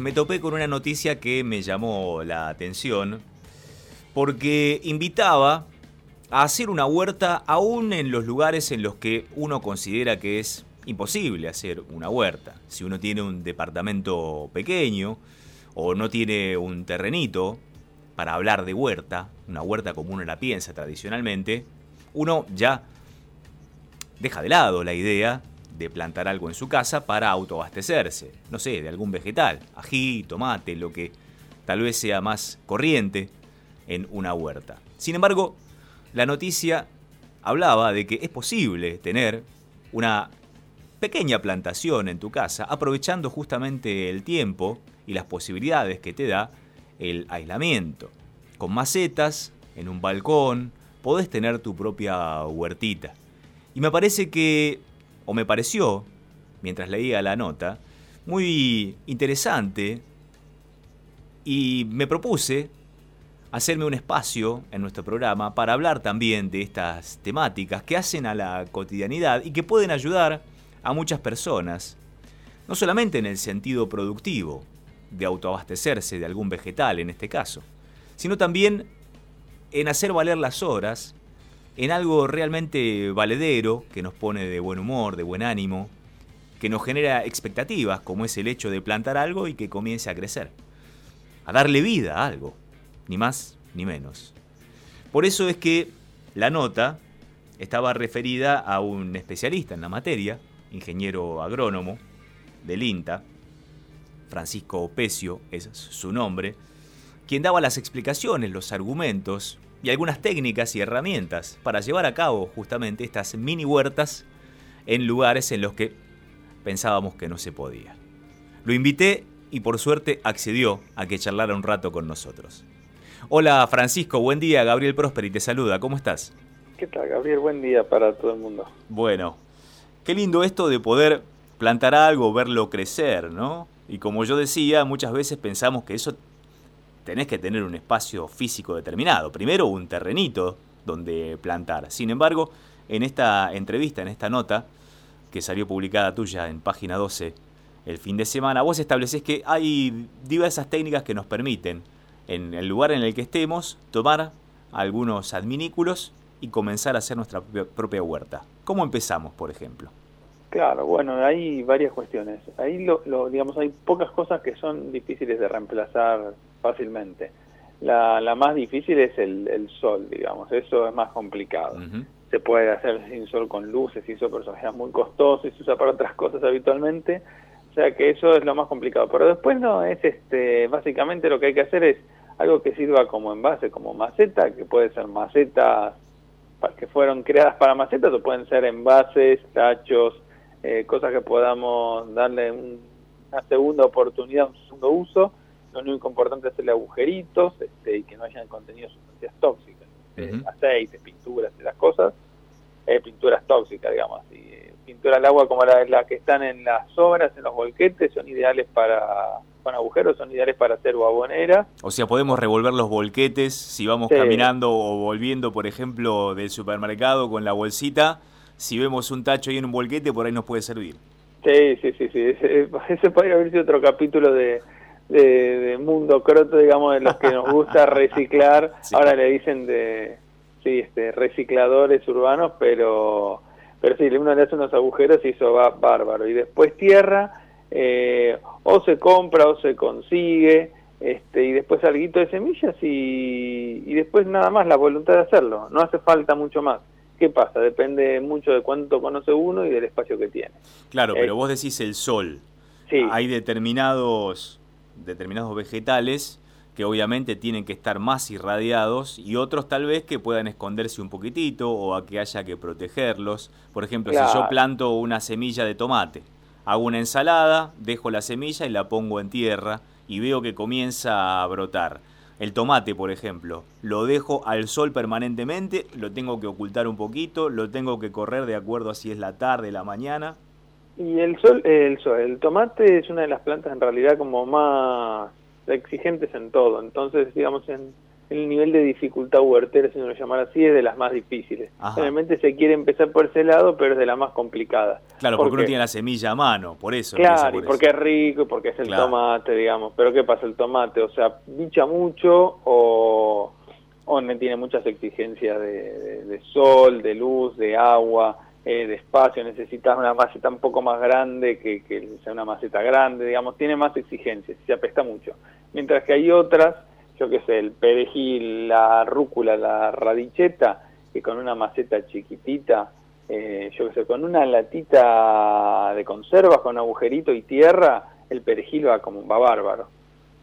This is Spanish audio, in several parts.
Me topé con una noticia que me llamó la atención porque invitaba a hacer una huerta aún en los lugares en los que uno considera que es imposible hacer una huerta. Si uno tiene un departamento pequeño o no tiene un terrenito para hablar de huerta, una huerta como uno la piensa tradicionalmente, uno ya deja de lado la idea plantar algo en su casa para autoabastecerse, no sé, de algún vegetal, ají, tomate, lo que tal vez sea más corriente en una huerta. Sin embargo, la noticia hablaba de que es posible tener una pequeña plantación en tu casa, aprovechando justamente el tiempo y las posibilidades que te da el aislamiento. Con macetas, en un balcón, podés tener tu propia huertita. Y me parece que o me pareció, mientras leía la nota, muy interesante y me propuse hacerme un espacio en nuestro programa para hablar también de estas temáticas que hacen a la cotidianidad y que pueden ayudar a muchas personas, no solamente en el sentido productivo, de autoabastecerse de algún vegetal en este caso, sino también en hacer valer las horas en algo realmente valedero, que nos pone de buen humor, de buen ánimo, que nos genera expectativas, como es el hecho de plantar algo y que comience a crecer, a darle vida a algo, ni más ni menos. Por eso es que la nota estaba referida a un especialista en la materia, ingeniero agrónomo del INTA, Francisco Pecio es su nombre, quien daba las explicaciones, los argumentos y algunas técnicas y herramientas para llevar a cabo justamente estas mini huertas en lugares en los que pensábamos que no se podía. Lo invité y por suerte accedió a que charlara un rato con nosotros. Hola Francisco, buen día, Gabriel Prosperi te saluda, ¿cómo estás? ¿Qué tal Gabriel? Buen día para todo el mundo. Bueno, qué lindo esto de poder plantar algo, verlo crecer, ¿no? Y como yo decía, muchas veces pensamos que eso tenés que tener un espacio físico determinado. Primero un terrenito donde plantar. Sin embargo, en esta entrevista, en esta nota, que salió publicada tuya en página 12 el fin de semana, vos estableces que hay diversas técnicas que nos permiten, en el lugar en el que estemos, tomar algunos adminículos y comenzar a hacer nuestra propia huerta. ¿Cómo empezamos, por ejemplo? Claro, bueno, hay varias cuestiones. Ahí, lo, digamos, hay pocas cosas que son difíciles de reemplazar fácilmente. La, la más difícil es el, el, sol, digamos, eso es más complicado. Se puede hacer sin sol con luces y eso, pero es muy costoso y se usa para otras cosas habitualmente. O sea que eso es lo más complicado. Pero después no, es este, básicamente lo que hay que hacer es algo que sirva como envase, como maceta, que puede ser macetas que fueron creadas para macetas o pueden ser envases, tachos, eh, cosas que podamos darle una segunda oportunidad, un segundo uso. Lo único importante es hacerle agujeritos este, y que no hayan contenido sustancias tóxicas, eh, aceites, pinturas, las cosas, eh, pinturas tóxicas, digamos. Y, eh, pintura al agua como la, la, que están en las obras, en los volquetes, son ideales para, con agujeros, son ideales para hacer babonera. O sea, podemos revolver los volquetes si vamos caminando o volviendo, por ejemplo, del supermercado con la bolsita si vemos un tacho ahí en un volquete, por ahí nos puede servir. Sí, sí, sí, sí. Ese, podría haber sido otro capítulo de, de, Mundo Croto, digamos, de los que nos gusta reciclar. Ahora le dicen de, sí, este, recicladores urbanos, pero, pero sí, uno le hace unos agujeros y eso va bárbaro. Y después tierra, eh, o se compra o se consigue, este, y después alguito de semillas y, y después nada más la voluntad de hacerlo. No hace falta mucho más. ¿Qué pasa? Depende mucho de cuánto conoce uno y del espacio que tiene. Claro, pero eh, vos decís el sol. Sí. Hay determinados, determinados vegetales que obviamente tienen que estar más irradiados y otros tal vez que puedan esconderse un poquitito o a que haya que protegerlos. Por ejemplo, si yo planto una semilla de tomate, hago una ensalada, dejo la semilla y la pongo en tierra y veo que comienza a brotar el tomate, por ejemplo, lo dejo al sol permanentemente, lo tengo que ocultar un poquito, lo tengo que correr de acuerdo a si es la tarde, la mañana. Y el sol, el sol, el tomate es una de las plantas en realidad como más exigentes en todo. Entonces, digamos, en, el nivel de dificultad huertera, si uno lo llamar así, es de las más difíciles. Realmente se quiere empezar por ese lado, pero es de las más complicadas. Claro, porque, uno tiene la semilla a mano, por eso. Claro, y porque es rico, porque es el tomate, digamos. Pero ¿qué pasa el tomate? O sea, bicha mucho o, o tiene muchas exigencias de, sol, de luz, de agua, eh, de espacio. Necesitas una maceta un poco más grande que, que sea una maceta grande, digamos. Tiene más exigencias, se apesta mucho. Mientras que hay otras yo qué sé, el perejil, la rúcula, la radicheta, que con una maceta chiquitita, eh, yo qué sé, con una latita de conservas, con agujerito y tierra, el perejil va como va bárbaro.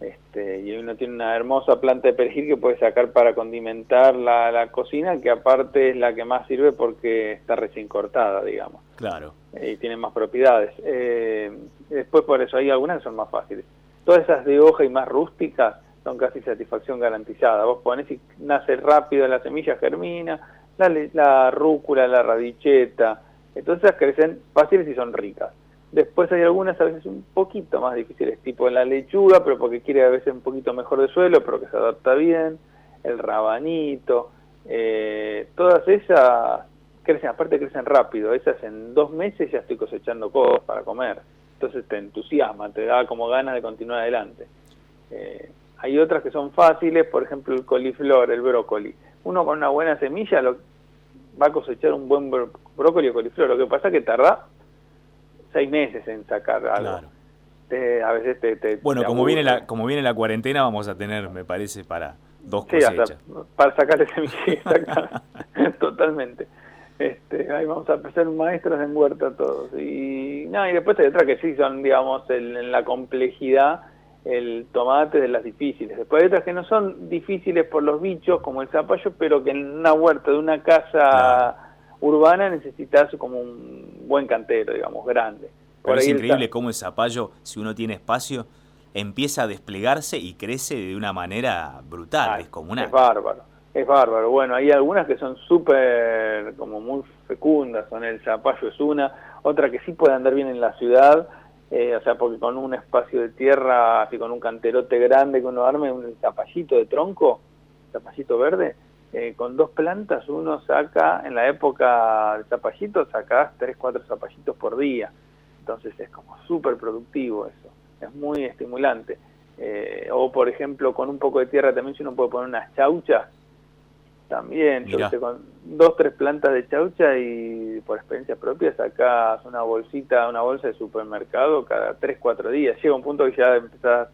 Este, y uno tiene una hermosa planta de perejil que puede sacar para condimentar la, cocina, que aparte es la que más sirve porque está recién cortada, digamos. Claro. y tiene más propiedades. Eh, después por eso hay algunas que son más fáciles. Todas esas de hoja y más rústicas, son casi satisfacción garantizada. Vos pones y nace rápido la semilla, germina, la, la rúcula, la radicheta, entonces crecen fáciles y son ricas. Después hay algunas a veces un poquito más difíciles, tipo la lechuga, pero porque quiere a veces un poquito mejor de suelo, pero que se adapta bien, el rabanito, eh, todas esas crecen, aparte crecen rápido, esas en dos meses ya estoy cosechando cosas para comer, entonces te entusiasma, te da como ganas de continuar adelante. Eh, hay otras que son fáciles, por ejemplo el coliflor, el brócoli. Uno con una buena semilla lo, va a cosechar un buen brócoli o coliflor. Lo que pasa es que tarda seis meses en sacar algo. a veces te, bueno, como viene la como viene la cuarentena vamos a tener, me parece, para dos cosechas. para sacarle semilla, totalmente. Este, ahí vamos a ser maestros en huerta todos. Y, no, y después hay otras que sí son, digamos, en la complejidad el tomate de las difíciles. Después hay otras que no son difíciles por los bichos, como el zapallo, pero que en una huerta de una casa urbana necesitas como un buen cantero, digamos, grande. Por es increíble cómo el zapallo, si uno tiene espacio, empieza a desplegarse y crece de una manera brutal, es como una... Es bárbaro, es bárbaro. Bueno, hay algunas que son súper, como muy fecundas, son el zapallo es una, otra que sí puede andar bien en la ciudad, eh, o sea, porque con un espacio de tierra, así con un canterote grande que uno arme, un zapallito de tronco, zapallito verde, eh, con dos plantas uno saca, en la época del zapallito, sacás tres, cuatro zapallitos por día. Entonces es como súper productivo eso, es muy estimulante. Eh, o por ejemplo, con un poco de tierra también si uno puede poner unas chauchas, también, yo con dos, tres plantas de chaucha y por experiencia propia sacas una bolsita, una bolsa de supermercado cada tres, cuatro días. Llega un punto que ya empezás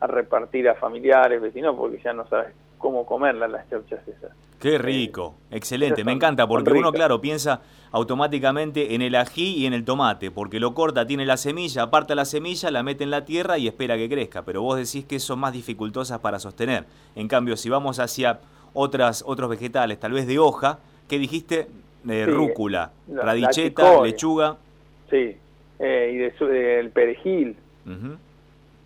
a repartir a familiares, vecinos, porque ya no sabes cómo comerlas las chauchas esas. Qué eh, rico, excelente, me encanta, porque uno, claro, piensa automáticamente en el ají y en el tomate, porque lo corta, tiene la semilla, aparta la semilla, la mete en la tierra y espera que crezca, pero vos decís que son más dificultosas para sostener. En cambio, si vamos hacia otras, otros vegetales, tal vez de hoja, que dijiste de rúcula, radicheta, lechuga. Sí, eh, y de, el perejil.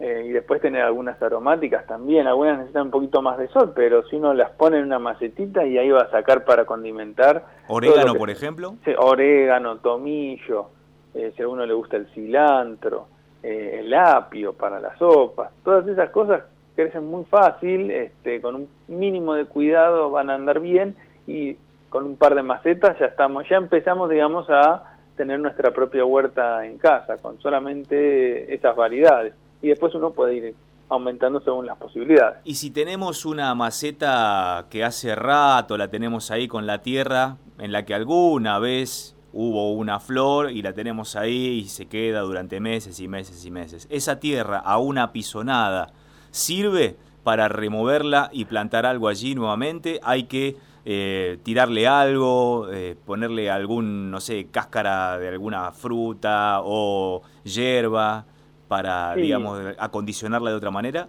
Eh, y después tener algunas aromáticas también, algunas necesitan un poquito más de sol, pero si uno las pone en una macetita y ahí va a sacar para condimentar. ¿Orégano, por ejemplo? Sí, orégano, tomillo, eh, si a uno le gusta el cilantro, el apio para las sopas, todas esas cosas crecen muy fácil, este, con un mínimo de cuidado van a andar bien y con un par de macetas ya estamos, ya empezamos, digamos, a tener nuestra propia huerta en casa, con solamente esas variedades. Y después uno puede ir aumentando según las posibilidades. Y si tenemos una maceta que hace rato la tenemos ahí con la tierra, en la que alguna vez hubo una flor y la tenemos ahí y se queda durante meses y meses y meses. Esa tierra aún apisonada, sirve para removerla y plantar algo allí nuevamente, hay que eh, tirarle algo, eh, ponerle algún, no sé, cáscara de alguna fruta o hierba para, digamos, acondicionarla de otra manera?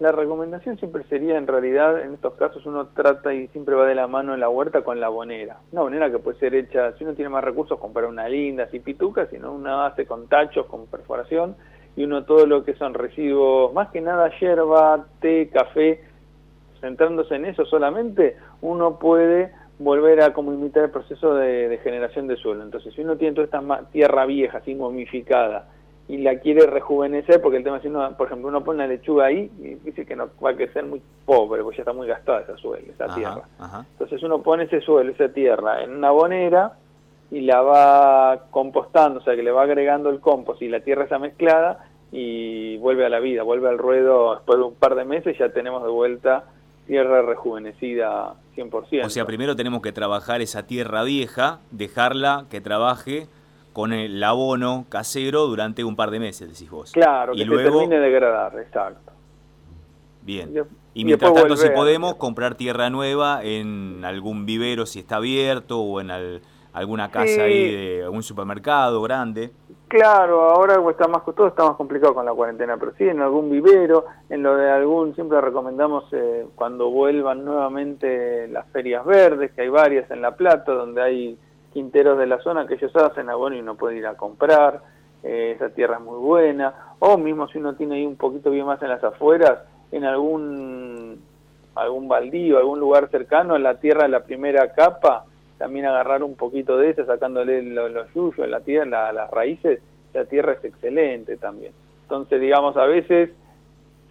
La recomendación siempre sería, en realidad, en estos casos uno trata y siempre va de la mano en la huerta con la bonera. Una bonera que puede ser hecha, si uno tiene más recursos, comprar una linda, así pituca, sino una base con tachos, con perforación, y uno todo lo que son residuos, más que nada hierba, té, café, centrándose en eso solamente, uno puede volver a como imitar el proceso de, generación de suelo. Entonces, si uno tiene toda esta tierra vieja, así momificada, y la quiere rejuvenecer, porque el tema es que, uno, por ejemplo, uno pone una lechuga ahí y dice que no va a crecer muy pobre, porque ya está muy gastada esa suelo, esa tierra. Entonces uno pone ese suelo, esa tierra, en una bonera y la va compostando, o sea que le va agregando el compost y la tierra está mezclada y vuelve a la vida, vuelve al ruedo después de un par de meses, ya tenemos de vuelta tierra rejuvenecida 100%. O sea, primero tenemos que trabajar esa tierra vieja, dejarla que trabaje con el abono casero durante un par de meses, decís vos. Claro, que y luego... se termine de degradar, exacto. Bien. Y, mientras tanto, si podemos, comprar tierra nueva en algún vivero si está abierto o en alguna casa ahí de algún supermercado grande. Claro, ahora está más todo está más complicado con la cuarentena, pero sí en algún vivero, en lo de algún, siempre recomendamos eh, cuando vuelvan nuevamente las ferias verdes, que hay varias en La Plata, donde hay quinteros de la zona que ellos hacen, ah, bueno, y uno puede ir a comprar, eh, esa tierra es muy buena, o mismo si uno tiene ahí un poquito bien más en las afueras, en algún algún baldío, algún lugar cercano, la tierra de la primera capa, también agarrar un poquito de esa, sacándole los, los yuyos, la tierra, las raíces, la tierra es excelente también. Entonces, digamos, a veces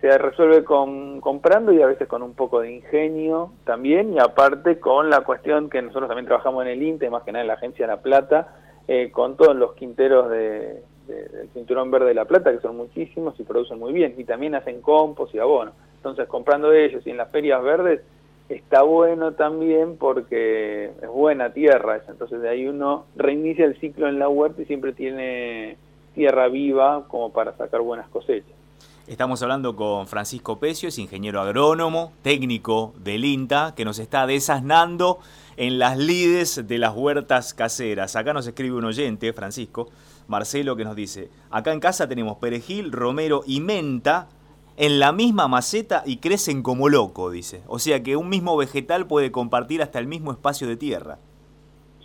se resuelve con, comprando y a veces con un poco de ingenio también y aparte con la cuestión que nosotros también trabajamos en el INTE, más que nada en la Agencia de La Plata, eh, con todos los quinteros de, del Cinturón Verde de La Plata, que son muchísimos y producen muy bien, y también hacen compost y abono. Entonces comprando ellos y en las ferias verdes está bueno también porque es buena tierra, entonces de ahí uno reinicia el ciclo en la huerta y siempre tiene tierra viva como para sacar buenas cosechas. Estamos hablando con Francisco Pecio, es ingeniero agrónomo, técnico del INTA, que nos está desasnando en las lides de las huertas caseras. Acá nos escribe un oyente, Francisco, Marcelo, que nos dice, acá en casa tenemos perejil, romero y menta en la misma maceta y crecen como loco, dice. O sea que un mismo vegetal puede compartir hasta el mismo espacio de tierra.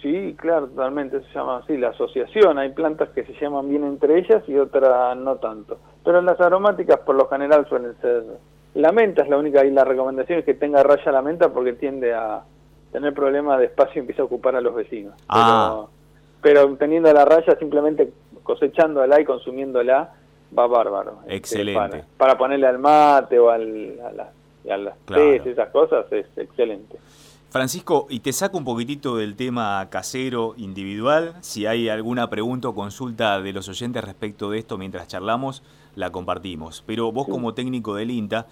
Sí, claro, totalmente, se llama así, la asociación. Hay plantas que se llaman bien entre ellas y otras no tanto. Pero las aromáticas por lo general suelen ser... La menta es la única, y la recomendación es que tenga raya la menta porque tiende a tener problemas de espacio y empieza a ocupar a los vecinos. Ah. Pero, teniendo la raya, simplemente cosechándola y consumiéndola, va bárbaro. Este, excelente. para, ponerle al mate o al, a, las esas cosas, es excelente. Francisco, y te saco un poquitito del tema casero individual. Si hay alguna pregunta o consulta de los oyentes respecto de esto mientras charlamos, la compartimos. Pero vos como técnico del INTA,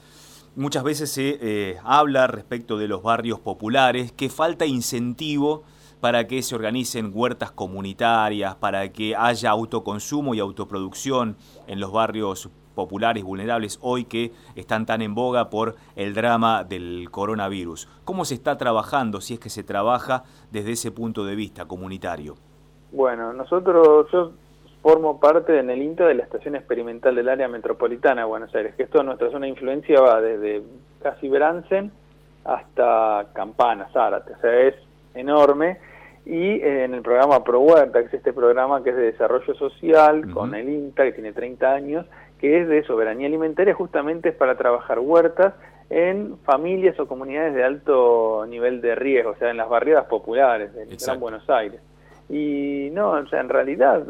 muchas veces se eh, habla respecto de los barrios populares, que falta incentivo para que se organicen huertas comunitarias, para que haya autoconsumo y autoproducción en los barrios populares vulnerables hoy que están tan en boga por el drama del coronavirus. ¿Cómo se está trabajando, si es que se trabaja desde ese punto de vista comunitario? Bueno, nosotros, yo formo parte en el INTA de la Estación Experimental del Área Metropolitana de Buenos Aires, que esto nuestra zona de influencia va desde casi Bransen hasta Campana, Zárate, o sea, es enorme y en el programa Pro Huerta, que es este programa que es de desarrollo social con el INTA, que tiene 30 años, que es de soberanía alimentaria, justamente es para trabajar huertas en familias o comunidades de alto nivel de riesgo, o sea, en las barriadas populares del Gran Buenos Aires. Y no, o sea, en realidad,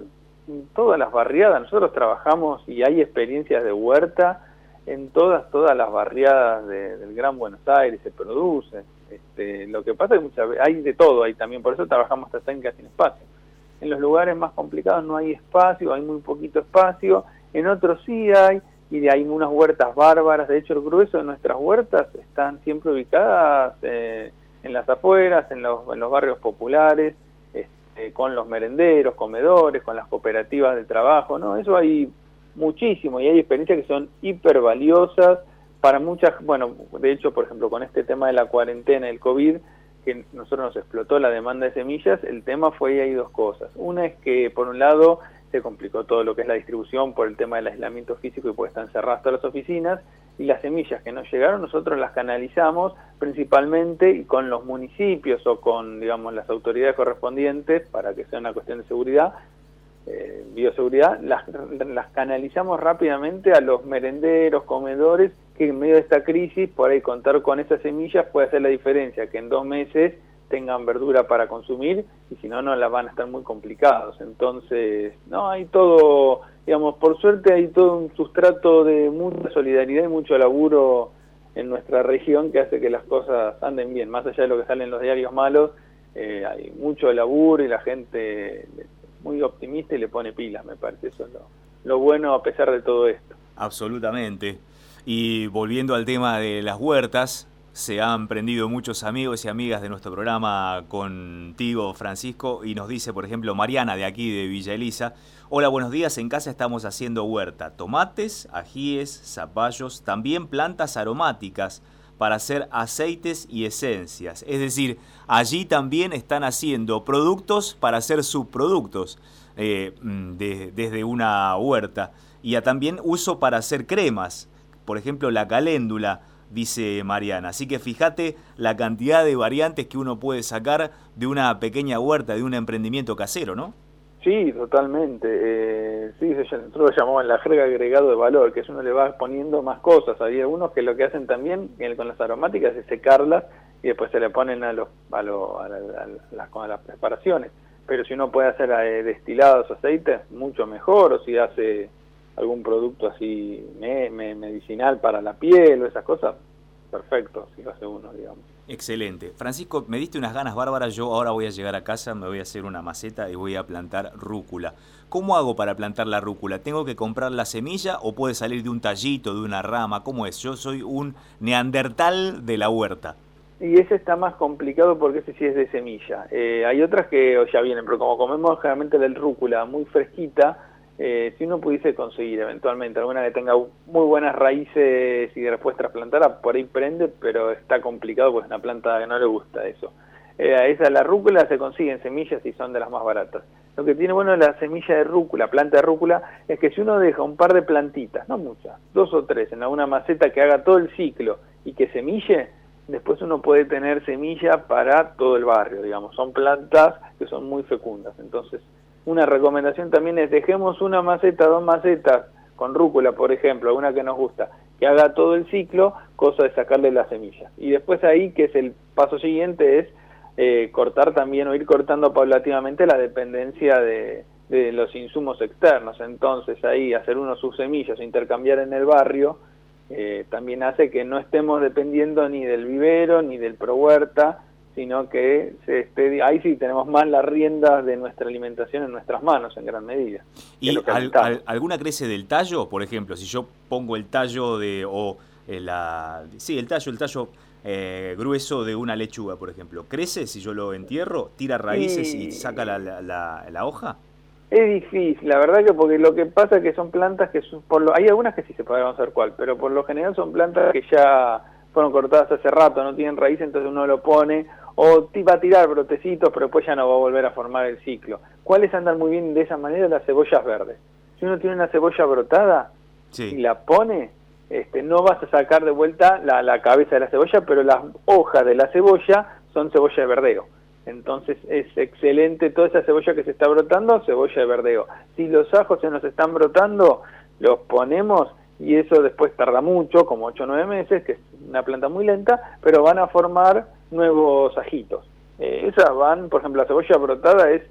todas las barriadas, nosotros trabajamos y hay experiencias de huerta en todas, todas las barriadas del Gran Buenos Aires, se produce. Este, lo que pasa es que muchas veces hay de todo ahí también, por eso trabajamos estas técnicas sin espacio. En los lugares más complicados no hay espacio, hay muy poquito espacio, en otros sí hay, y hay unas huertas bárbaras, de hecho el grueso de nuestras huertas están siempre ubicadas eh, en las afueras, en los, en los barrios populares, este, con los merenderos, comedores, con las cooperativas de trabajo, ¿no? Eso hay muchísimo y hay experiencias que son hiper valiosas para muchas, bueno, de hecho, por ejemplo, con este tema de la cuarentena, el COVID, que nosotros nos explotó la demanda de semillas, el tema fue hay dos cosas. Una es que, por un lado, se complicó todo lo que es la distribución por el tema del aislamiento físico y pues están cerradas todas las oficinas y las semillas que nos llegaron nosotros las canalizamos principalmente y con los municipios o con digamos las autoridades correspondientes para que sea una cuestión de seguridad eh, bioseguridad las, las canalizamos rápidamente a los merenderos comedores que en medio de esta crisis por ahí contar con esas semillas puede hacer la diferencia que en dos meses tengan verdura para consumir y si no, no las van a estar muy complicados. Entonces, no, hay todo, digamos, por suerte hay todo un sustrato de mucha solidaridad y mucho laburo en nuestra región que hace que las cosas anden bien, más allá de lo que sale en los diarios malos, eh, hay mucho laburo y la gente muy optimista y le pone pilas, me parece, eso es lo bueno a pesar de todo esto. Absolutamente. Y volviendo al tema de las huertas, se han prendido muchos amigos y amigas de nuestro programa contigo, Francisco, y nos dice, por ejemplo, Mariana de aquí de Villa Elisa, hola, buenos días, en casa estamos haciendo huerta, tomates, ajíes, zapallos, también plantas aromáticas para hacer aceites y esencias. Es decir, allí también están haciendo productos para hacer subproductos eh, mm, desde una huerta. Y también uso para hacer cremas, por ejemplo, la caléndula dice Mariana. Así que fíjate la cantidad de variantes que uno puede sacar de una pequeña huerta, de un emprendimiento casero, ¿no? Sí, totalmente. Eh, sí, nosotros lo llamamos la jerga agregado de valor, que es uno le va poniendo más cosas. Hay algunos que lo que hacen también con las aromáticas es secarlas y después se le ponen a, los, a, a, las preparaciones. Pero si uno puede hacer eh, destilados, aceites, mucho mejor, o si hace algún producto así medicinal para la piel o esas cosas, perfecto, si lo hace uno, digamos. Excelente. Francisco, me diste unas ganas bárbaras. Yo ahora voy a llegar a casa, me voy a hacer una maceta y voy a plantar rúcula. ¿Cómo hago para plantar la rúcula? ¿Tengo que comprar la semilla o puede salir de un tallito, de una rama? ¿Cómo es? Yo soy un neandertal de la huerta. Y ese está más complicado porque ese sí es de semilla. Eh, hay otras que ya vienen, pero como comemos generalmente la rúcula muy fresquita, eh, si uno pudiese conseguir eventualmente alguna que tenga muy buenas raíces y después trasplantarla, por ahí prende, pero está complicado porque es una planta que no le gusta eso. Eh, esa, la rúcula se consigue en semillas y son de las más baratas. Lo que tiene bueno la semilla de rúcula, planta de rúcula, es que si uno deja un par de plantitas, no muchas, dos o tres, en alguna maceta que haga todo el ciclo y que semille, después uno puede tener semilla para todo el barrio, digamos. Son plantas que son muy fecundas, entonces una recomendación también es dejemos una maceta, dos macetas con rúcula, por ejemplo, una que nos gusta, que haga todo el ciclo, cosa de sacarle las semillas. Y después ahí, que es el paso siguiente, es eh, cortar también o ir cortando paulatinamente la dependencia de, los insumos externos. Entonces ahí hacer uno sus semillas, intercambiar en el barrio, eh, también hace que no estemos dependiendo ni del vivero ni del pro huerta, sino que se esté, ahí sí tenemos más las riendas de nuestra alimentación en nuestras manos en gran medida. ¿Y alguna crece del tallo? Por ejemplo, si yo pongo el tallo de, o eh, la, sí, el tallo, el tallo eh, grueso de una lechuga, por ejemplo, ¿crece si yo lo entierro? ¿Tira raíces y, saca la, la, hoja? Es difícil, la verdad que porque lo que pasa es que son plantas que por lo, hay algunas que sí se pueden hacer cuál, pero por lo general son plantas que ya fueron cortadas hace rato, no tienen raíz, entonces uno lo pone o va a tirar brotecitos, pero después ya no va a volver a formar el ciclo. ¿Cuáles andan muy bien de esa manera? Las cebollas verdes. Si uno tiene una cebolla brotada y la pone, este, no vas a sacar de vuelta la, la, cabeza de la cebolla, pero las hojas de la cebolla son cebolla de verdeo. Entonces es excelente toda esa cebolla que se está brotando, cebolla de verdeo. Si los ajos se nos están brotando, los ponemos y eso después tarda mucho, como 8 o 9 meses, que es una planta muy lenta, pero van a formar nuevos ajitos. Eh, esas van, por ejemplo, la cebolla brotada es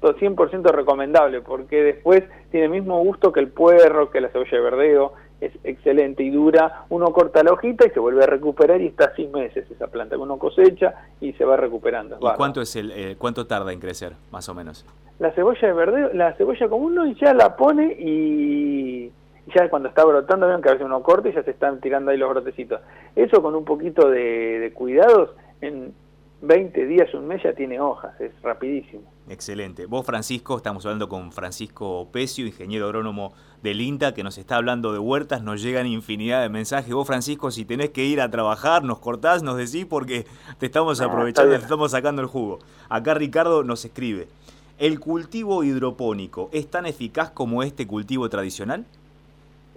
100% recomendable porque después tiene el mismo gusto que el puerro, que la cebolla de verdeo, es excelente y dura. Uno corta la hojita y se vuelve a recuperar y está sin meses esa planta que uno cosecha y se va recuperando. ¿Y cuánto es el eh, cuánto tarda en crecer, más o menos? La cebolla de verdeo, la cebolla común uno ya la pone y ya cuando está brotando, ven que a veces uno corta y ya se están tirando ahí los brotecitos. Eso con un poquito de, de cuidados en 20 días, un mes ya tiene hojas, es rapidísimo. Excelente. Vos, Francisco, estamos hablando con Francisco Pecio, ingeniero agrónomo del INTA, que nos está hablando de huertas, nos llegan infinidad de mensajes. Vos, Francisco, si tenés que ir a trabajar, nos cortás, nos decís, porque te estamos ah, aprovechando, te estamos sacando el jugo. Acá Ricardo nos escribe, ¿el cultivo hidropónico es tan eficaz como este cultivo tradicional?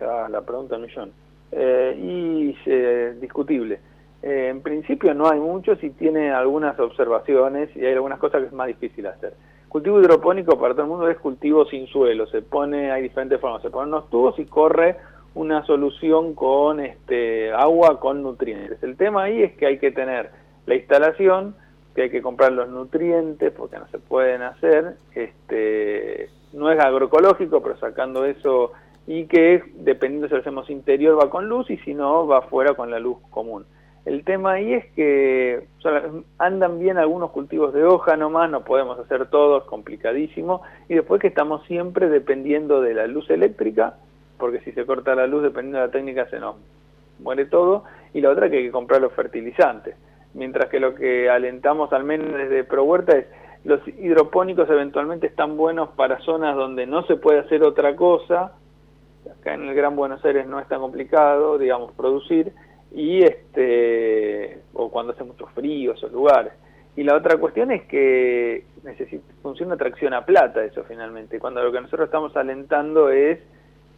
Ah, la pregunta millón. Eh, y eh, discutible eh, en principio no hay muchos y tiene algunas observaciones y hay algunas cosas que es más difícil hacer. Cultivo hidropónico para todo el mundo es cultivo sin suelo, se pone, hay diferentes formas, se ponen unos tubos y corre una solución con este agua con nutrientes. El tema ahí es que hay que tener la instalación, que hay que comprar los nutrientes porque no se pueden hacer, este no es agroecológico, pero sacando eso y que dependiendo si lo hacemos interior va con luz y si no va afuera con la luz común. El tema ahí es que andan bien algunos cultivos de hoja nomás, no podemos hacer todos, complicadísimo, y después que estamos siempre dependiendo de la luz eléctrica, porque si se corta la luz dependiendo de la técnica se nos muere todo, y la otra que hay que comprar los fertilizantes. Mientras que lo que alentamos al menos desde Pro Huerta es los hidropónicos eventualmente están buenos para zonas donde no se puede hacer otra cosa, acá en el Gran Buenos Aires no es tan complicado, digamos, producir, y este o cuando hace mucho frío esos lugares. Y la otra cuestión es que necesita, funciona tracción a plata eso finalmente. Cuando lo que nosotros estamos alentando es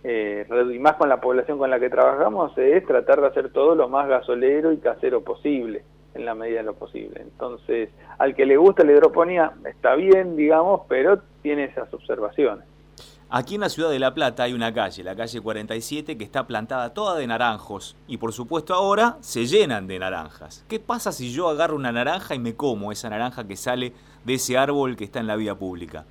eh, y más con la población con la que trabajamos es tratar de hacer todo lo más gasolero y casero posible en la medida de lo posible. Entonces al que le gusta la hidroponía está bien digamos pero tiene esas observaciones Aquí en la ciudad de La Plata hay una calle, la calle 47, que está plantada toda de naranjos y por supuesto ahora se llenan de naranjas. ¿Qué pasa si yo agarro una naranja y me como esa naranja que sale de ese árbol que está en la vía pública?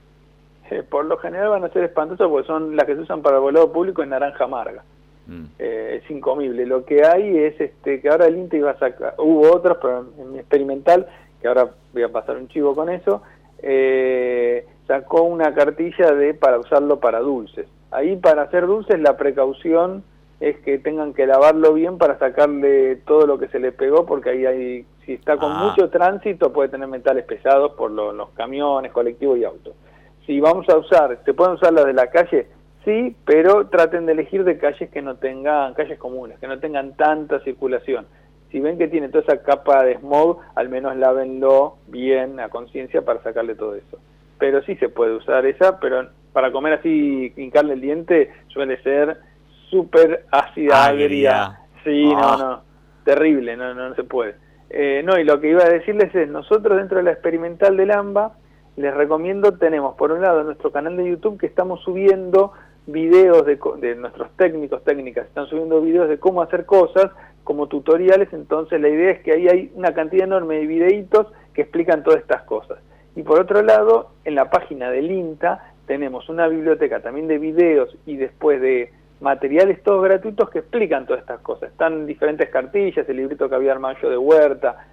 Eh, por lo general van a ser espantosas porque son las que se usan para el volado público en naranja amarga. Mm. Eh, es incomible. Lo que hay es este que ahora el INTE iba a sacar, hubo otros, pero en mi experimental, que ahora voy a pasar un chivo con eso, eh, sacó una cartilla de para usarlo para dulces. Ahí para hacer dulces la precaución es que tengan que lavarlo bien para sacarle todo lo que se le pegó porque ahí hay, si está con ah. mucho tránsito puede tener metales pesados por los camiones, colectivos y autos. Si vamos a usar, ¿se pueden usar las de la calle? Sí, pero traten de elegir de calles que no tengan, calles comunes, que no tengan tanta circulación. Si ven que tiene toda esa capa de smog, al menos lávenlo bien a conciencia para sacarle todo eso pero sí se puede usar esa, pero para comer así, hincarle el diente, suele ser súper ácida, agria. Sí, no, ah. no, terrible, no, no, se puede. Eh, no, y lo que iba a decirles es, nosotros dentro de la experimental del AMBA, les recomiendo, tenemos por un lado nuestro canal de YouTube que estamos subiendo videos de, de nuestros técnicos, técnicas, están subiendo videos de cómo hacer cosas como tutoriales, entonces la idea es que ahí hay una cantidad enorme de videitos que explican todas estas cosas. Y por otro lado, en la página del INTA tenemos una biblioteca también de videos y después de materiales todos gratuitos que explican todas estas cosas. Están diferentes cartillas, el librito que había armado yo de Huerta,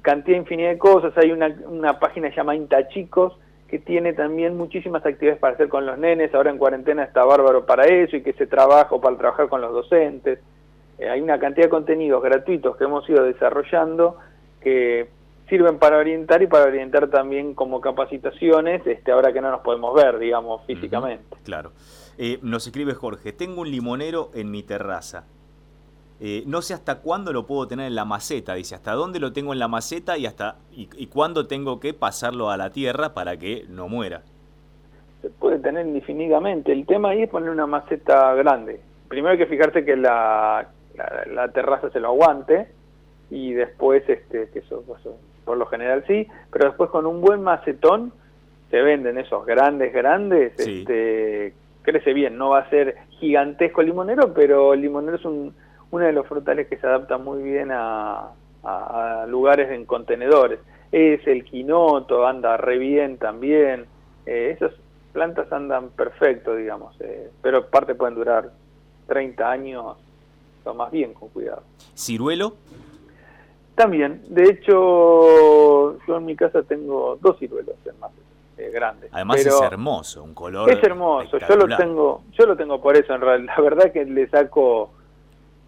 cantidad infinita de cosas. Hay una, una página llamada INTA Chicos que tiene también muchísimas actividades para hacer con los nenes. Ahora en cuarentena está bárbaro para eso y que se trabaja para trabajar con los docentes. Eh, hay una cantidad de contenidos gratuitos que hemos ido desarrollando que sirven para orientar y para orientar también como capacitaciones, este, ahora que no nos podemos ver, digamos, físicamente. claro. Eh, nos escribe Jorge, tengo un limonero en mi terraza. Eh, no sé hasta cuándo lo puedo tener en la maceta, dice, hasta dónde lo tengo en la maceta y hasta y, cuándo tengo que pasarlo a la tierra para que no muera. Se puede tener indefinidamente. El tema ahí es poner una maceta grande. Primero hay que fijarse que la, la, terraza se lo aguante y después este, que eso, eso por lo general sí, pero después con un buen macetón se venden esos grandes, grandes, este, crece bien, no va a ser gigantesco el limonero, pero el limonero es un, uno de los frutales que se adapta muy bien a, lugares en contenedores. Es el quinoto, anda re bien también, eh, esas plantas andan perfecto, digamos, eh, pero aparte pueden durar 30 años, o más bien con cuidado. ¿Ciruelo? También, de hecho, yo en mi casa tengo dos ciruelos más eh, grandes. Además es hermoso, un color. Es hermoso, yo lo tengo, yo lo tengo por eso en realidad. La verdad que le saco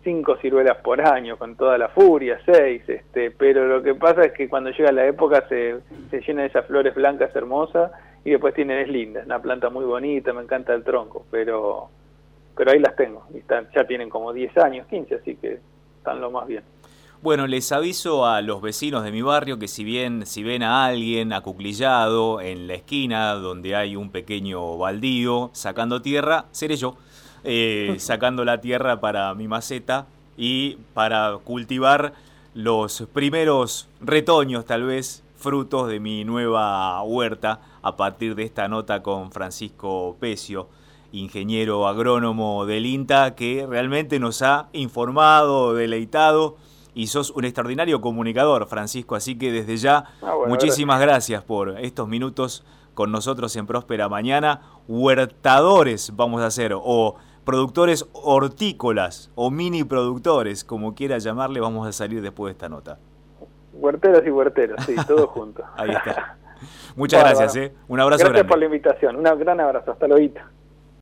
cinco ciruelas por año con toda la furia, seis, este, pero lo que pasa es que cuando llega la época se, se llena de esas flores blancas hermosas y después tienen es linda, una planta muy bonita, me encanta el tronco, pero pero ahí las tengo, y están, ya tienen como 10 años, 15, así que están lo más bien. Bueno, les aviso a los vecinos de mi barrio que si bien si ven a alguien acuclillado en la esquina donde hay un pequeño baldío sacando tierra, seré yo, eh, sacando la tierra para mi maceta y para cultivar los primeros retoños, tal vez, frutos de mi nueva huerta a partir de esta nota con Francisco Pecio, ingeniero agrónomo del INTA, que realmente nos ha informado, deleitado y sos un extraordinario comunicador, Francisco, así que desde ya ah, muchísimas gracias. por estos minutos con nosotros en Próspera Mañana. Huertadores vamos a hacer, o productores hortícolas, o mini productores, como quiera llamarle, vamos a salir después de esta nota. Huerteras y huerteros, sí, todos juntos. Ahí está. Muchas gracias, ¿eh? Un abrazo Gracias por la invitación. Un gran abrazo. Hasta luego.